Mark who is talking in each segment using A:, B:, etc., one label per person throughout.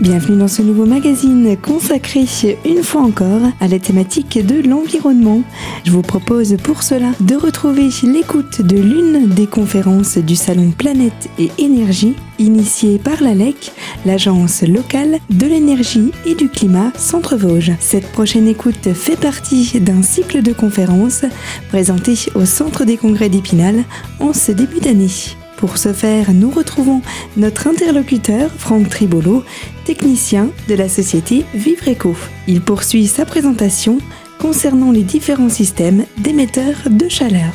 A: Bienvenue dans ce nouveau magazine consacré une fois encore à la thématique de l'environnement. Je vous propose pour cela de retrouver l'écoute de l'une des conférences du salon Planète et Énergie initiée par l'ALEC, l'agence locale de l'énergie et du climat Centre-Vosges. Cette prochaine écoute fait partie d'un cycle de conférences présenté au Centre des congrès d'Épinal en ce début d'année. Pour ce faire, nous retrouvons notre interlocuteur, Franck Tribolo, technicien de la société Vivreco. Il poursuit sa présentation concernant les différents systèmes d'émetteurs de chaleur.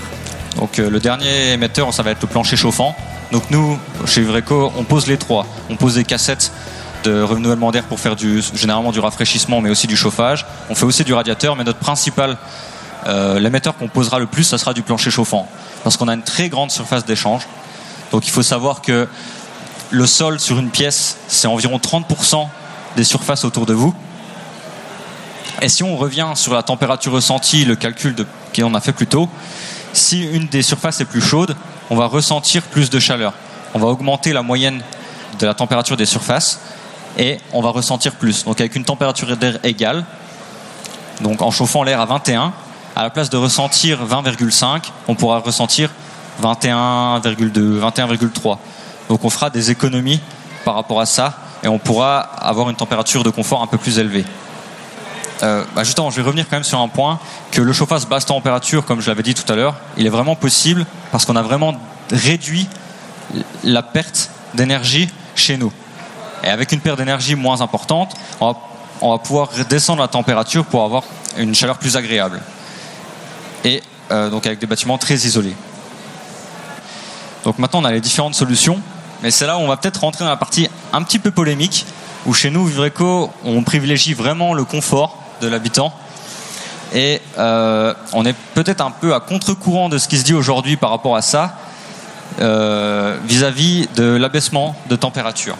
B: Donc euh, le dernier émetteur, ça va être le plancher chauffant. Donc nous, chez Vivreco, on pose les trois. On pose des cassettes de renouvellement d'air pour faire du, généralement du rafraîchissement, mais aussi du chauffage. On fait aussi du radiateur, mais notre principal euh, l'émetteur qu'on posera le plus, ça sera du plancher chauffant, parce qu'on a une très grande surface d'échange. Donc il faut savoir que le sol sur une pièce, c'est environ 30% des surfaces autour de vous. Et si on revient sur la température ressentie, le calcul qu'on a fait plus tôt, si une des surfaces est plus chaude, on va ressentir plus de chaleur. On va augmenter la moyenne de la température des surfaces et on va ressentir plus. Donc avec une température d'air égale, donc en chauffant l'air à 21, à la place de ressentir 20,5, on pourra ressentir 21,2, 21,3. Donc on fera des économies par rapport à ça et on pourra avoir une température de confort un peu plus élevée. Euh, bah, justement, je vais revenir quand même sur un point que le chauffage basse température, comme je l'avais dit tout à l'heure, il est vraiment possible parce qu'on a vraiment réduit la perte d'énergie chez nous. Et avec une perte d'énergie moins importante, on va, pouvoir descendre la température pour avoir une chaleur plus agréable. Et euh, donc avec des bâtiments très isolés. Donc maintenant, on a les différentes solutions, mais c'est là où on va peut-être rentrer dans la partie un petit peu polémique, où chez nous, Vivreco, on privilégie vraiment le confort de l'habitant. Et euh, on est peut-être un peu à contre-courant de ce qui se dit aujourd'hui par rapport à ça, euh, vis-à-vis de l'abaissement de température.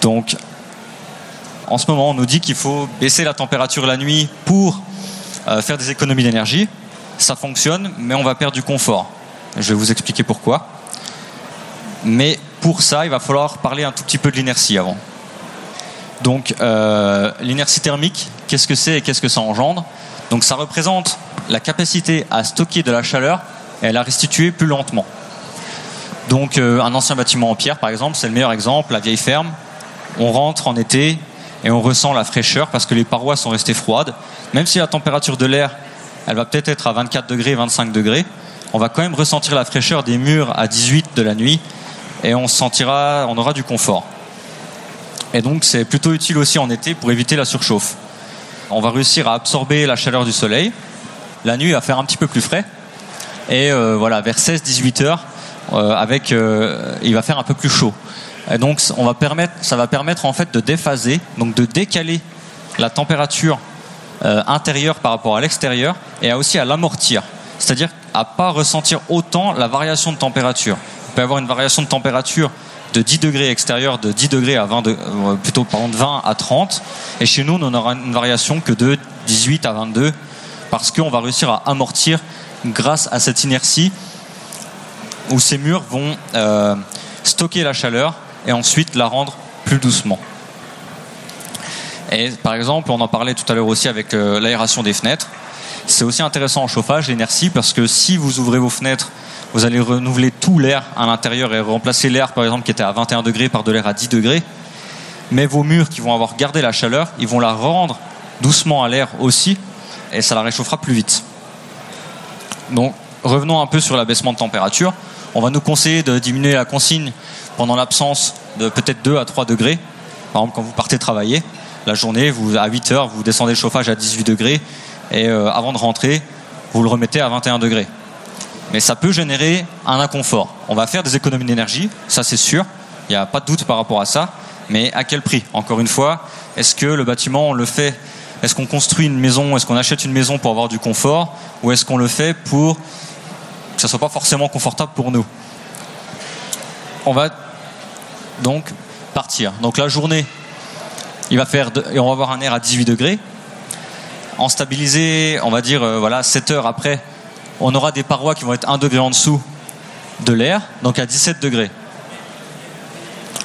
B: Donc, en ce moment, on nous dit qu'il faut baisser la température la nuit pour euh, faire des économies d'énergie. Ça fonctionne, mais on va perdre du confort. Je vais vous expliquer pourquoi. Mais pour ça, il va falloir parler un tout petit peu de l'inertie avant. Donc, euh, l'inertie thermique, qu'est-ce que c'est et qu'est-ce que ça engendre? Donc, ça représente la capacité à stocker de la chaleur et à la restituer plus lentement. Donc, euh, un ancien bâtiment en pierre, par exemple, c'est le meilleur exemple, la vieille ferme. On rentre en été et on ressent la fraîcheur parce que les parois sont restées froides. Même si la température de l'air, elle va peut-être être à 24 degrés, 25 degrés, on va quand même ressentir la fraîcheur des murs à 18 de la nuit et on sentira, on aura du confort. Et donc c'est plutôt utile aussi en été pour éviter la surchauffe. On va réussir à absorber la chaleur du soleil. La nuit va faire un petit peu plus frais. Et euh, voilà, vers 16-18 heures, euh, avec, euh, il va faire un peu plus chaud. Et donc on va permettre, ça va permettre en fait de déphaser, donc de décaler la température intérieure par rapport à l'extérieur et aussi à l'amortir. C'est-à-dire à pas ressentir autant la variation de température peut avoir une variation de température de 10 degrés extérieur, de 10 degrés à 20, de, euh, plutôt pardon, de 20 à 30. Et chez nous, on aura une variation que de 18 à 22 parce qu'on va réussir à amortir grâce à cette inertie où ces murs vont euh, stocker la chaleur et ensuite la rendre plus doucement. Et par exemple, on en parlait tout à l'heure aussi avec euh, l'aération des fenêtres. C'est aussi intéressant en chauffage, l'inertie, parce que si vous ouvrez vos fenêtres vous allez renouveler tout l'air à l'intérieur et remplacer l'air, par exemple, qui était à 21 degrés par de l'air à 10 degrés. Mais vos murs qui vont avoir gardé la chaleur, ils vont la rendre doucement à l'air aussi, et ça la réchauffera plus vite. Donc, revenons un peu sur l'abaissement de température. On va nous conseiller de diminuer la consigne pendant l'absence de peut-être 2 à 3 degrés. Par exemple, quand vous partez travailler, la journée, à 8 heures, vous descendez le chauffage à 18 degrés, et euh, avant de rentrer, vous le remettez à 21 degrés mais ça peut générer un inconfort. On va faire des économies d'énergie, ça c'est sûr, il n'y a pas de doute par rapport à ça, mais à quel prix? Encore une fois, est-ce que le bâtiment, on le fait, est-ce qu'on construit une maison, est-ce qu'on achète une maison pour avoir du confort, ou est-ce qu'on le fait pour que ça ne soit pas forcément confortable pour nous? On va donc partir. Donc la journée, il va faire, et on va avoir un air à 18 degrés. En stabilisé, on va dire, euh, voilà, 7 heures après, on aura des parois qui vont être 1 degré en dessous de l'air, donc à 17 degrés.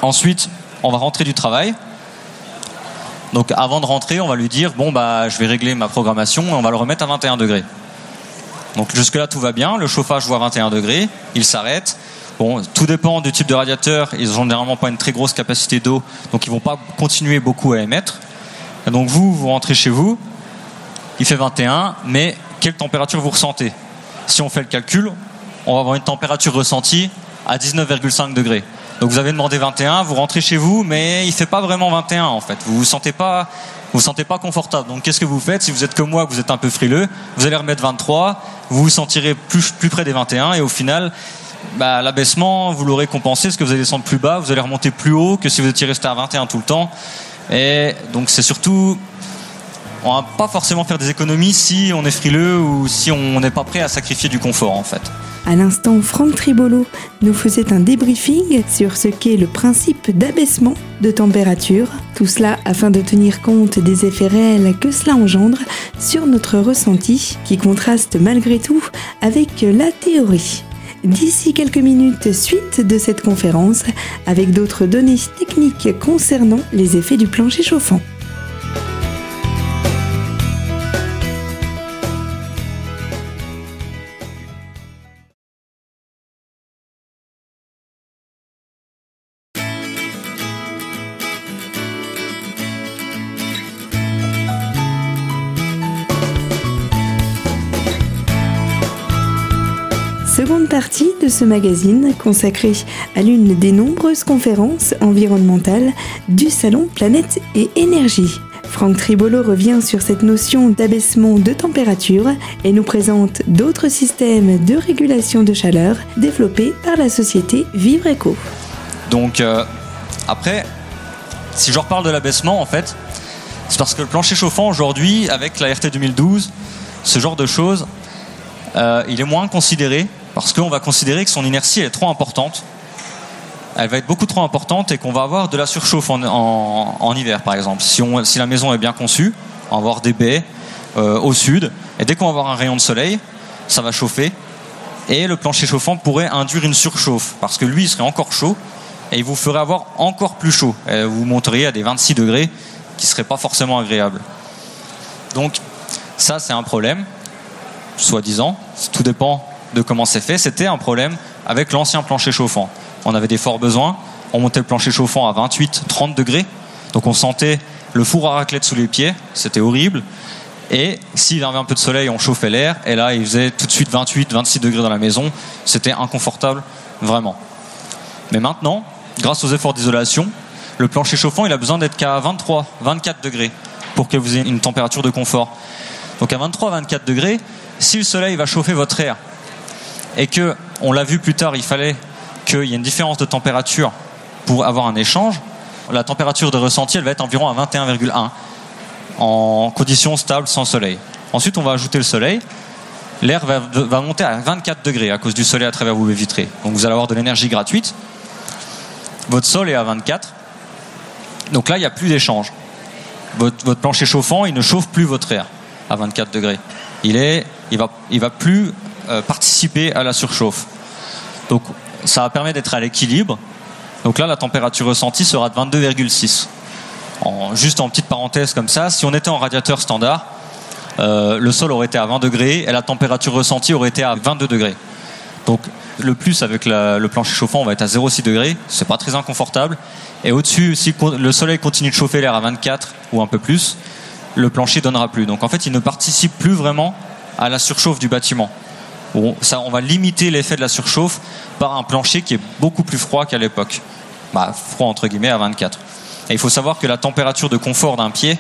B: Ensuite, on va rentrer du travail. Donc avant de rentrer, on va lui dire bon bah je vais régler ma programmation et on va le remettre à 21 degrés. Donc jusque là tout va bien, le chauffage voit 21 degrés, il s'arrête. Bon, tout dépend du type de radiateur, ils ont généralement pas une très grosse capacité d'eau, donc ils vont pas continuer beaucoup à émettre. Et donc vous, vous rentrez chez vous, il fait 21, mais quelle température vous ressentez? Si on fait le calcul, on va avoir une température ressentie à 19,5 degrés. Donc vous avez demandé 21, vous rentrez chez vous, mais il fait pas vraiment 21 en fait. Vous vous sentez pas, vous, sentez pas confortable. Donc qu'est-ce que vous faites? Si vous êtes comme moi, que vous êtes un peu frileux, vous allez remettre 23, vous vous sentirez plus, plus près des 21 et au final, bah, l'abaissement, vous l'aurez compensé, parce que vous allez descendre plus bas, vous allez remonter plus haut que si vous étiez resté à 21 tout le temps. Et donc c'est surtout, on va pas forcément faire des économies si on est frileux ou si on n'est pas prêt à sacrifier du confort en fait.
A: À l'instant, Franck Tribolo nous faisait un débriefing sur ce qu'est le principe d'abaissement de température. Tout cela afin de tenir compte des effets réels que cela engendre sur notre ressenti qui contraste malgré tout avec la théorie. D'ici quelques minutes, suite de cette conférence avec d'autres données techniques concernant les effets du plancher chauffant. Partie de ce magazine consacré à l'une des nombreuses conférences environnementales du Salon Planète et Énergie. Franck Tribolo revient sur cette notion d'abaissement de température et nous présente d'autres systèmes de régulation de chaleur développés par la société Vivre Eco.
B: Donc euh, après, si je reparle de l'abaissement en fait, c'est parce que le plancher chauffant aujourd'hui, avec la RT 2012, ce genre de choses, euh, il est moins considéré parce qu'on va considérer que son inertie est trop importante. Elle va être beaucoup trop importante et qu'on va avoir de la surchauffe en, hiver, par exemple. Si, la maison est bien conçue, on va avoir des baies euh, au sud, et dès qu'on va avoir un rayon de soleil, ça va chauffer, et le plancher chauffant pourrait induire une surchauffe, parce que lui, il serait encore chaud, et il vous ferait avoir encore plus chaud. Et vous monteriez à des 26 degrés, qui ne seraient pas forcément agréables. Donc, ça, c'est un problème, soi-disant. Tout dépend de comment c'est fait, c'était un problème avec l'ancien plancher chauffant. On avait des forts besoins, on montait le plancher chauffant à 28, 30 degrés, donc on sentait le four à raclette sous les pieds, c'était horrible. Et s'il avait un peu de soleil, on chauffait l'air, et là il faisait tout de suite 28, 26 degrés dans la maison, c'était inconfortable, vraiment. Mais maintenant, grâce aux efforts d'isolation, le plancher chauffant il a besoin d'être qu'à 23, 24 degrés pour que vous ayez une température de confort. Donc à 23, 24 degrés, si le soleil va chauffer votre air et que, on l'a vu plus tard, il fallait qu'il y ait une différence de température pour avoir un échange, la température de ressenti, elle va être environ à 21,1 en conditions stables sans soleil. Ensuite, on va ajouter le soleil. L'air va, monter à 24 degrés à cause du soleil à travers vos baies vitrées. Donc vous allez avoir de l'énergie gratuite. Votre sol est à 24. Donc là, il n'y a plus d'échange. Votre, votre, plancher chauffant, il ne chauffe plus votre air à 24 degrés. Il est, il va, il va plus participer à la surchauffe. Donc ça va permettre d'être à l'équilibre. Donc là, la température ressentie sera de 22,6. juste en petite parenthèse comme ça, si on était en radiateur standard, euh, le sol aurait été à 20 degrés et la température ressentie aurait été à 22 degrés. Donc le plus avec le plancher chauffant, on va être à 0,6 degrés. C'est pas très inconfortable. Et au-dessus, si le soleil continue de chauffer l'air à 24 ou un peu plus, le plancher donnera plus. Donc en fait, il ne participe plus vraiment à la surchauffe du bâtiment on, va limiter l'effet de la surchauffe par un plancher qui est beaucoup plus froid qu'à l'époque. Bah, froid entre guillemets à 24. Et il faut savoir que la température de confort d'un pied,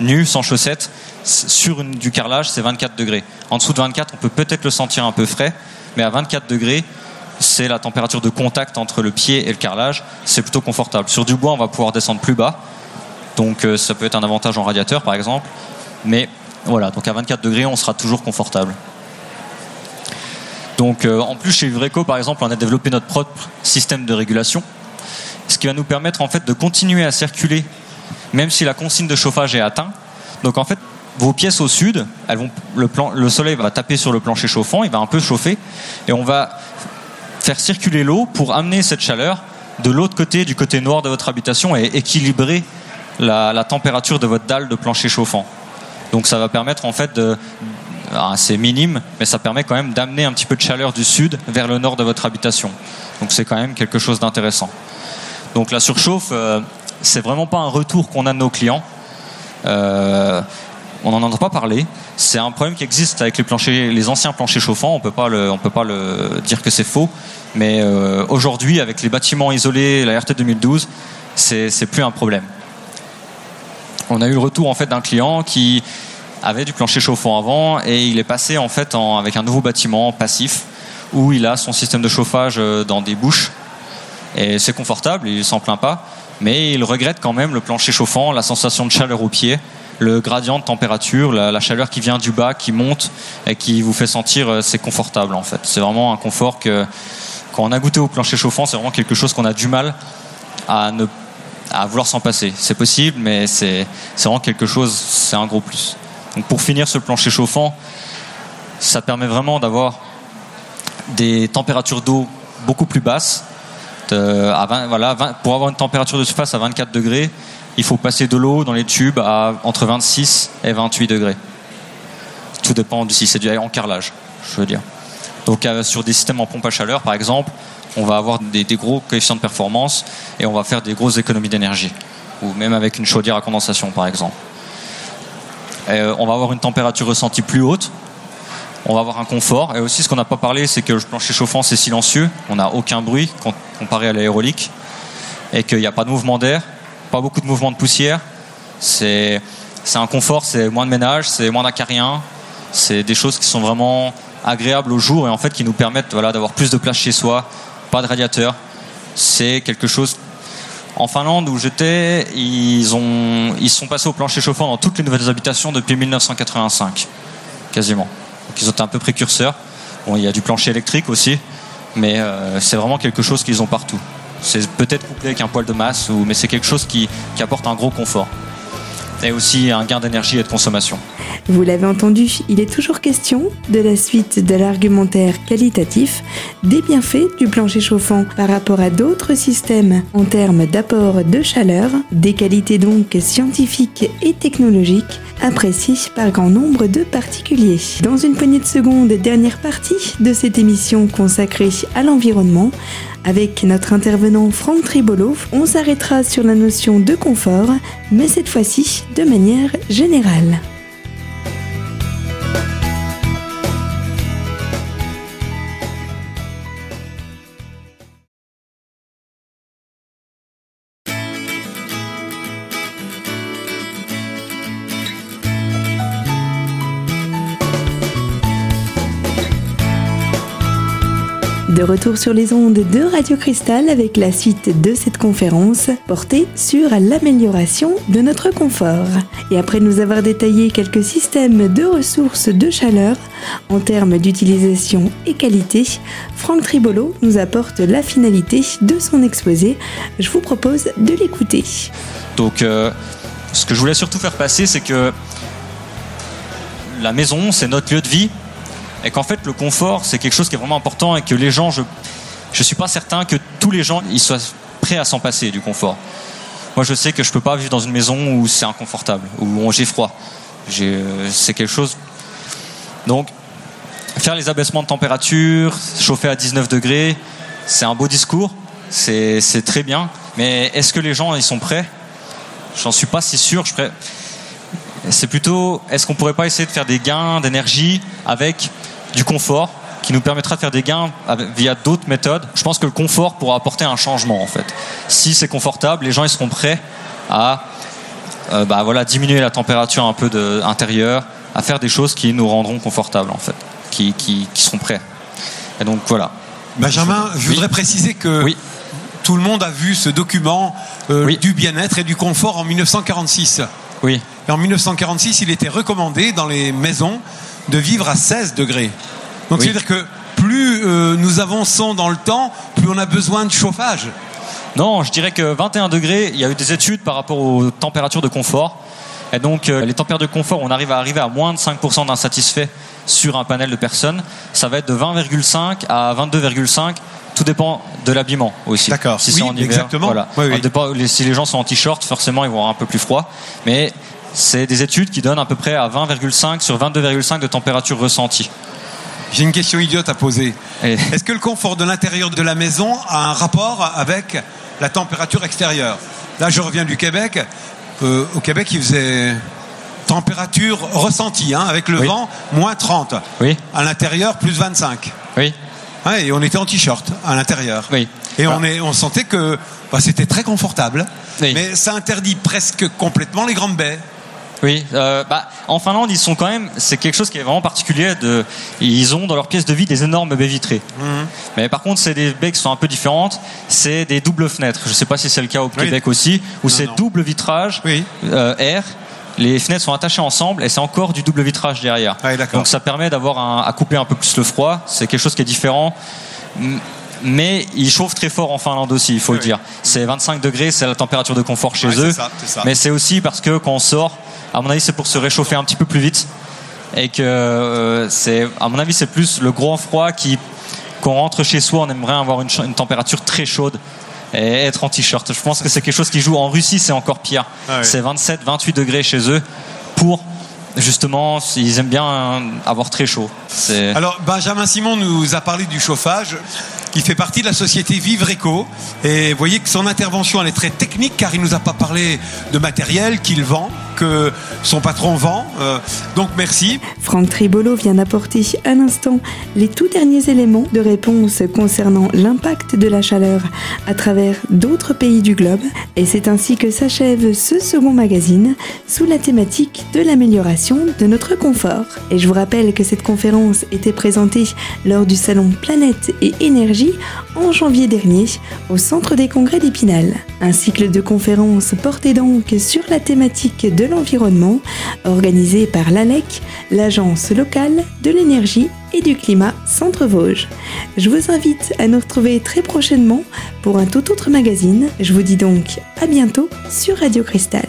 B: nu, sans chaussettes, sur du carrelage, c'est 24 degrés. En dessous de 24, on peut peut-être le sentir un peu frais, mais à 24 degrés, c'est la température de contact entre le pied et le carrelage. C'est plutôt confortable. Sur du bois, on va pouvoir descendre plus bas. Donc euh, ça peut être un avantage en radiateur, par exemple. Mais voilà, donc à 24 degrés, on sera toujours confortable. Donc euh, en plus chez Uvreco par exemple on a développé notre propre système de régulation, ce qui va nous permettre en fait de continuer à circuler même si la consigne de chauffage est atteinte. Donc en fait vos pièces au sud, elles vont, le, plan, le soleil va taper sur le plancher chauffant, il va un peu chauffer et on va faire circuler l'eau pour amener cette chaleur de l'autre côté, du côté noir de votre habitation et équilibrer la, température de votre dalle de plancher chauffant. Donc ça va permettre en fait de, c'est minime, mais ça permet quand même d'amener un petit peu de chaleur du sud vers le nord de votre habitation. Donc c'est quand même quelque chose d'intéressant. Donc la surchauffe, euh, c'est vraiment pas un retour qu'on a de nos clients. Euh, on n'en entend pas parler. C'est un problème qui existe avec les planchers, les anciens planchers chauffants. On peut pas on peut pas le dire que c'est faux. Mais euh, aujourd'hui, avec les bâtiments isolés, la RT 2012, c'est, c'est plus un problème. On a eu le retour en fait d'un client qui avait du plancher chauffant avant et il est passé en fait avec un nouveau bâtiment passif où il a son système de chauffage euh, dans des bouches et c'est confortable, il s'en plaint pas, mais il regrette quand même le plancher chauffant, la sensation de chaleur au pied, le gradient de température, la, chaleur qui vient du bas, qui monte et qui vous fait sentir euh, c'est confortable en fait. C'est vraiment un confort que quand on a goûté au plancher chauffant, c'est vraiment quelque chose qu'on a du mal à ne à vouloir s'en passer. C'est possible, mais c'est vraiment quelque chose, c'est un gros plus. Donc pour finir ce plancher chauffant, ça permet vraiment d'avoir des températures d'eau beaucoup plus basses. voilà, pour avoir une température de surface à 24 degrés, il faut passer de l'eau dans les tubes à entre 26 et 28 degrés. Tout dépend du si c'est du carrelage, je veux dire. Donc euh, sur des systèmes en pompe à chaleur, par exemple, on va avoir des, gros coefficients de performance et on va faire des grosses économies d'énergie. Ou même avec une chaudière à condensation, par exemple. Euh, on va avoir une température ressentie plus haute. On va avoir un confort. Et aussi, ce qu'on n'a pas parlé, c'est que le plancher chauffant, c'est silencieux. On n'a aucun bruit comparé à l'aérolique. Et qu'il n'y a pas de mouvement d'air, pas beaucoup de mouvement de poussière. C'est un confort, c'est moins de ménage, c'est moins d'acariens. C'est des choses qui sont vraiment agréables au jour et en fait qui nous permettent voilà, d'avoir plus de place chez soi, pas de radiateur. C'est quelque chose. En Finlande où j'étais, ils, ont, ils sont passés au plancher chauffant dans toutes les nouvelles habitations depuis 1985, quasiment. Donc ils ont été un peu précurseurs. Bon, il y a du plancher électrique aussi, mais euh, c'est vraiment quelque chose qu'ils ont partout. C'est peut-être couplé avec un poil de masse, ou, mais c'est quelque chose qui, qui apporte un gros confort et aussi un gain d'énergie et de consommation.
A: Vous l'avez entendu, il est toujours question de la suite de l'argumentaire qualitatif des bienfaits du plancher chauffant par rapport à d'autres systèmes en termes d'apport de chaleur, des qualités donc scientifiques et technologiques appréciées par grand nombre de particuliers. Dans une poignée de secondes, dernière partie de cette émission consacrée à l'environnement, avec notre intervenant Franck Tribolo, on s'arrêtera sur la notion de confort, mais cette fois-ci de manière générale. De retour sur les ondes de Radio Cristal avec la suite de cette conférence portée sur l'amélioration de notre confort. Et après nous avoir détaillé quelques systèmes de ressources de chaleur en termes d'utilisation et qualité, Franck Tribolo nous apporte la finalité de son exposé. Je vous propose de l'écouter.
B: Donc, euh, ce que je voulais surtout faire passer, c'est que la maison, c'est notre lieu de vie et qu'en fait le confort c'est quelque chose qui est vraiment important et que les gens, je je suis pas certain que tous les gens ils soient prêts à s'en passer du confort. Moi je sais que je peux pas vivre dans une maison où c'est inconfortable, où j'ai froid. C'est quelque chose. Donc faire les abaissements de température, chauffer à 19 degrés, c'est un beau discours, c'est très bien. Mais est-ce que les gens ils sont prêts? J'en suis pas si sûr. C'est plutôt, est-ce qu'on pourrait pas essayer de faire des gains d'énergie avec du confort qui nous permettra de faire des gains via d'autres méthodes. Je pense que le confort pourra apporter un changement en fait. Si c'est confortable, les gens ils seront prêts à euh, bah, voilà, diminuer la température un peu de, intérieure, à faire des choses qui nous rendront confortables en fait, qui, qui, seront prêts. Et donc voilà.
C: Benjamin, je voudrais préciser que oui. tout le monde a vu ce document euh, du bien-être et du confort en 1946.
B: Oui.
C: Et en 1946, il était recommandé dans les maisons de vivre à 16 degrés. Donc c'est-à-dire que plus euh, nous avançons dans le temps, plus on a besoin de chauffage.
B: Non, je dirais que 21 degrés, il y a eu des études par rapport aux températures de confort. Et donc euh, les températures de confort, on arrive à arriver à moins de 5% d'insatisfaits sur un panel de personnes. Ça va être de 20,5 à 22,5 tout dépend de l'habillement aussi.
C: D'accord.
B: Si
C: Oui,
B: c'est en hiver,
C: exactement.
B: voilà.
C: Oui, oui.
B: Ça dépend- les- si les gens sont en t-shirt, forcément, ils vont avoir un peu plus froid. Mais c'est des études qui donnent à peu près à 20,5 sur 22,5 de température ressentie.
C: J'ai une question idiote à poser.
B: Et-
C: Est-ce que le confort de l'intérieur de la maison a un rapport avec la température extérieure? Là, je reviens du Québec. Euh, au Québec, il faisait température ressentie, hein, avec le
B: Oui.
C: vent, moins 30.
B: Oui,
C: À l'intérieur, plus 25.
B: oui,
C: et on était en t-shirt à l'intérieur.
B: oui.
C: Et
B: Ah.
C: on, est, on sentait que bah, c'était très confortable.
B: Oui.
C: Mais ça interdit presque complètement les grandes baies.
B: Oui, euh, bah, en Finlande, ils sont quand même. C'est quelque chose qui est vraiment particulier. De, ils ont dans leur pièce de vie des énormes baies vitrées.
C: Mhm.
B: Mais par contre, c'est des baies qui sont un peu différentes. C'est des doubles fenêtres. Je ne sais pas si c'est le cas au
C: Oui.
B: Québec aussi, où c'est double vitrage,
C: Oui.
B: euh, air. Les fenêtres sont attachées ensemble et c'est encore du double vitrage derrière.
C: D'accord.
B: Donc ça permet d'avoir à couper un peu plus le froid. C'est quelque chose qui est différent. Mais il chauffe très fort en Finlande aussi, il faut
C: Oui,
B: le dire. C'est 25 degrés, c'est la température de confort chez
C: Ouais,
B: eux.
C: ça, ça.
B: Mais c'est aussi parce que quand on sort, à mon avis, c'est pour se réchauffer un petit peu plus vite. Et que euh, c'est, à mon avis, c'est plus le grand froid qui, quand on rentre chez soi, on aimerait avoir une, température très chaude et être en t-shirt. Je pense que c'est quelque chose qui joue. En Russie, c'est encore pire.
C: Ah.
B: C'est 27, 28 degrés chez eux pour, justement, ils aiment bien avoir très chaud.
C: Alors, Benjamin Simon nous a parlé du chauffage. Il fait partie de la société Vivre Eco. Et vous voyez que son intervention, elle est très technique car il nous a pas parlé de matériel qu'il vend, que son patron vend. Euh, donc, merci.
A: Franck Tribolo vient d'apporter à l'instant les tout derniers éléments de réponse concernant l'impact de la chaleur à travers d'autres pays du globe. Et c'est ainsi que s'achève ce second magazine sous la thématique de l'amélioration de notre confort. Et je vous rappelle que cette conférence était présentée lors du salon Planète et Énergie en janvier dernier au Centre des Congrès d'Épinal. Un cycle de conférences portait donc sur la thématique de l'environnement organisé par l'ALEC, l'Agence locale de l'énergie et du climat Centre-Vosges. Je vous invite à nous retrouver très prochainement pour un tout autre magazine. Je vous dis donc à bientôt sur Radio Cristal.